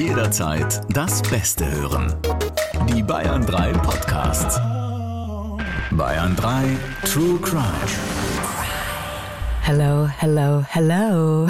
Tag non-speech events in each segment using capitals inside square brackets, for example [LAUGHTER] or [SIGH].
Jederzeit das Beste hören. Die Bayern 3 Podcasts. Bayern 3 True Crime. Hello, hello, hello.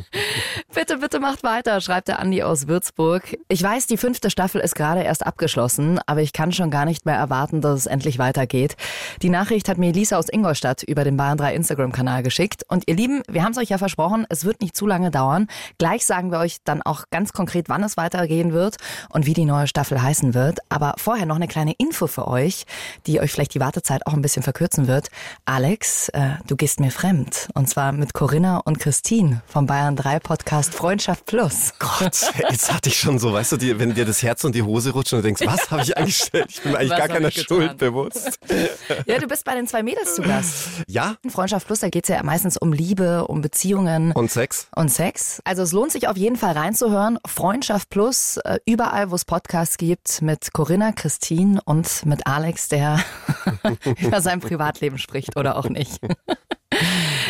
[LAUGHS] bitte, bitte macht weiter, schreibt der Andi aus Würzburg. Ich weiß, die fünfte Staffel ist gerade erst abgeschlossen, aber ich kann schon gar nicht mehr erwarten, dass es endlich weitergeht. Die Nachricht hat mir Lisa aus Ingolstadt über den Bayern 3 Instagram-Kanal geschickt. Und ihr Lieben, wir haben es euch ja versprochen, es wird nicht zu lange dauern. Gleich sagen wir euch dann auch ganz konkret, wann es weitergehen wird und wie die neue Staffel heißen wird. Aber vorher noch eine kleine Info für euch, die euch vielleicht die Wartezeit auch ein bisschen verkürzen wird. Alex, äh, du gehst mir fremd. Und zwar mit Corinna und Christine vom Bayern 3 Podcast Freundschaft Plus. Gott, jetzt hatte ich schon so, weißt du, die, wenn dir das Herz und die Hose rutschen und du denkst, was habe ich angestellt? Ich bin mir eigentlich Was gar keiner? Schuld bewusst. Ja, du bist bei den zwei Mädels zu Gast. Ja, In Freundschaft Plus, da geht's ja meistens um Liebe, um Beziehungen. und Sex? und Sex. Also es lohnt sich auf jeden Fall reinzuhören. Freundschaft Plus, äh, überall, wo es Podcasts gibt, mit Corinna, Christine und mit Alex, der [LAUGHS] über sein Privatleben spricht oder auch nicht.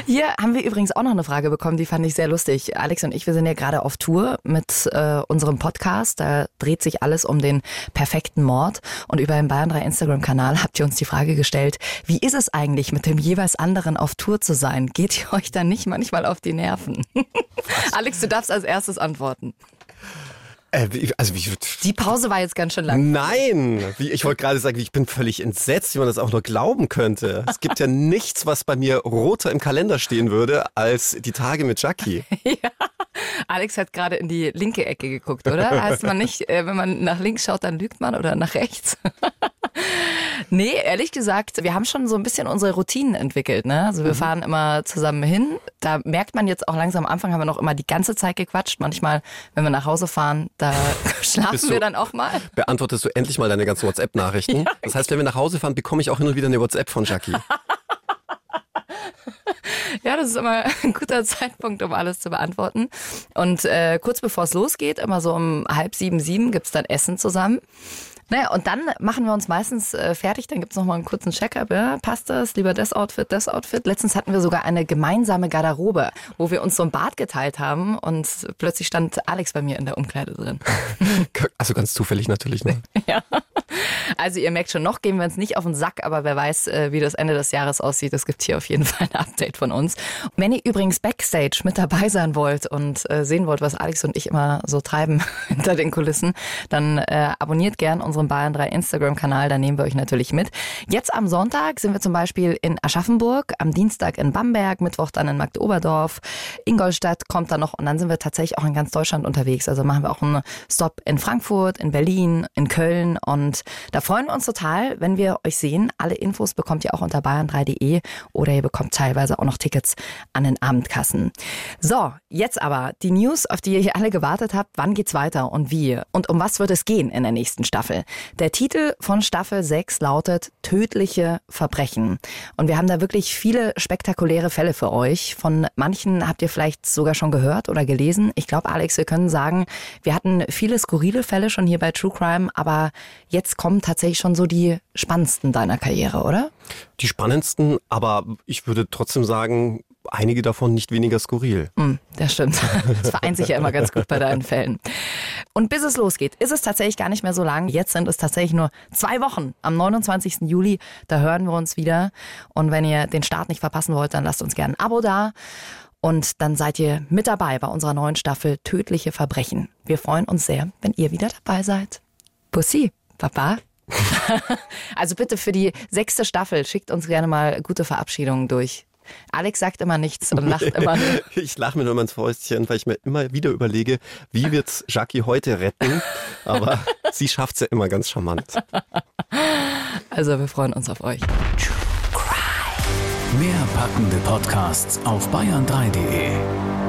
Hier haben wir übrigens auch noch eine Frage bekommen, die fand ich sehr lustig. Alex und ich, wir sind ja gerade auf Tour mit äh, unserem Podcast. Da dreht sich alles um den perfekten Mord. Und über den Bayern 3 Instagram-Kanal habt ihr uns die Frage gestellt, wie ist es eigentlich, mit dem jeweils anderen auf Tour zu sein? Geht ihr euch dann nicht manchmal auf die Nerven? [LAUGHS] Alex, du darfst als erstes antworten. Äh, also wie, Die Pause war jetzt ganz schön lang. Nein, wie, ich wollte gerade sagen, ich bin völlig entsetzt, wie man das auch nur glauben könnte. Es gibt ja nichts, was bei mir roter im Kalender stehen würde, als die Tage mit Jackie. [LAUGHS] Alex hat gerade in die linke Ecke geguckt, oder? Heißt man nicht, äh, wenn man nach links schaut, dann lügt man oder nach rechts? Nee, ehrlich gesagt, wir haben schon so ein bisschen unsere Routinen entwickelt. Ne? Also wir fahren immer zusammen hin. Da merkt man jetzt auch langsam, am Anfang haben wir noch immer die ganze Zeit gequatscht. Manchmal, wenn wir nach Hause fahren, da [LAUGHS] schlafen Bist wir du- dann auch mal. Beantwortest du endlich mal deine ganzen WhatsApp-Nachrichten? [LAUGHS] das heißt, wenn wir nach Hause fahren, bekomme ich auch hin und wieder eine WhatsApp von Jackie. [LAUGHS] Ja, das ist immer ein guter Zeitpunkt, um alles zu beantworten. Und äh, kurz bevor es losgeht, immer so um halb sieben, sieben, gibt's dann Essen zusammen. Naja, und dann machen wir uns meistens äh, fertig, dann gibt's noch mal einen kurzen Check-up. Ja, passt das? Lieber das Outfit, das Outfit. Letztens hatten wir sogar eine gemeinsame Garderobe, wo wir uns so ein Bad geteilt haben und plötzlich stand Alex bei mir in der Umkleide drin. [LAUGHS] Also ganz zufällig natürlich. Ne? [LAUGHS] Ja. Also ihr merkt schon, noch gehen wir uns nicht auf den Sack, aber wer weiß, äh, wie das Ende des Jahres aussieht, es gibt hier auf jeden [LAUGHS] Fall ein Update von uns. Wenn ihr übrigens Backstage mit dabei sein wollt und äh, sehen wollt, was Alex und ich immer so treiben [LAUGHS] hinter den Kulissen, dann äh, abonniert gern unseren Bayern 3 Instagram-Kanal, da nehmen wir euch natürlich mit. Jetzt am Sonntag sind wir zum Beispiel in Aschaffenburg, am Dienstag in Bamberg, Mittwoch dann in Magdeoberdorf, Ingolstadt kommt dann noch und dann sind wir tatsächlich auch in ganz Deutschland unterwegs. Also machen wir auch einen Stop in Frankfurt, in Berlin, in Köln und da freuen wir uns total, wenn wir euch sehen. Alle Infos bekommt ihr auch unter bayern3.de oder ihr bekommt teilweise auch noch Tickets an den Abendkassen. So, jetzt aber die News, auf die ihr hier alle gewartet habt. Wann geht's weiter und wie? Und um was wird es gehen in der nächsten Staffel? Der Titel von Staffel 6 lautet Tödliche Verbrechen. Und wir haben da wirklich viele spektakuläre Fälle für euch. Von manchen habt ihr vielleicht sogar schon gehört oder gelesen. Ich glaube, Alex, wir können sagen, wir hatten viele skurrile Fälle schon hier bei True Crime, aber jetzt kommen tatsächlich schon so die spannendsten deiner Karriere, oder? Die spannendsten, aber ich würde trotzdem sagen, einige davon nicht weniger skurril. Hm, das stimmt. [LAUGHS] Das vereint sich ja immer ganz gut bei deinen Fällen. Und bis es losgeht, ist es tatsächlich gar nicht mehr so lang. Jetzt sind es tatsächlich nur zwei Wochen. Am 29. Juli, da hören wir uns wieder. Und wenn ihr den Start nicht verpassen wollt, dann lasst uns gerne ein Abo da. Und dann seid ihr mit dabei bei unserer neuen Staffel Tödliche Verbrechen. Wir freuen uns sehr, wenn ihr wieder dabei seid. Pussy, Papa. [LAUGHS] also bitte für die sechste Staffel schickt uns gerne mal gute Verabschiedungen durch. Alex sagt immer nichts und lacht immer nur. [LAUGHS] Ich lache mir nur ins Fäustchen, weil ich mir immer wieder überlege, wie wird's Jackie heute retten? Aber [LAUGHS] sie schafft's ja immer ganz charmant. Also wir freuen uns auf euch. Mehr packende Podcasts auf bayern3.de.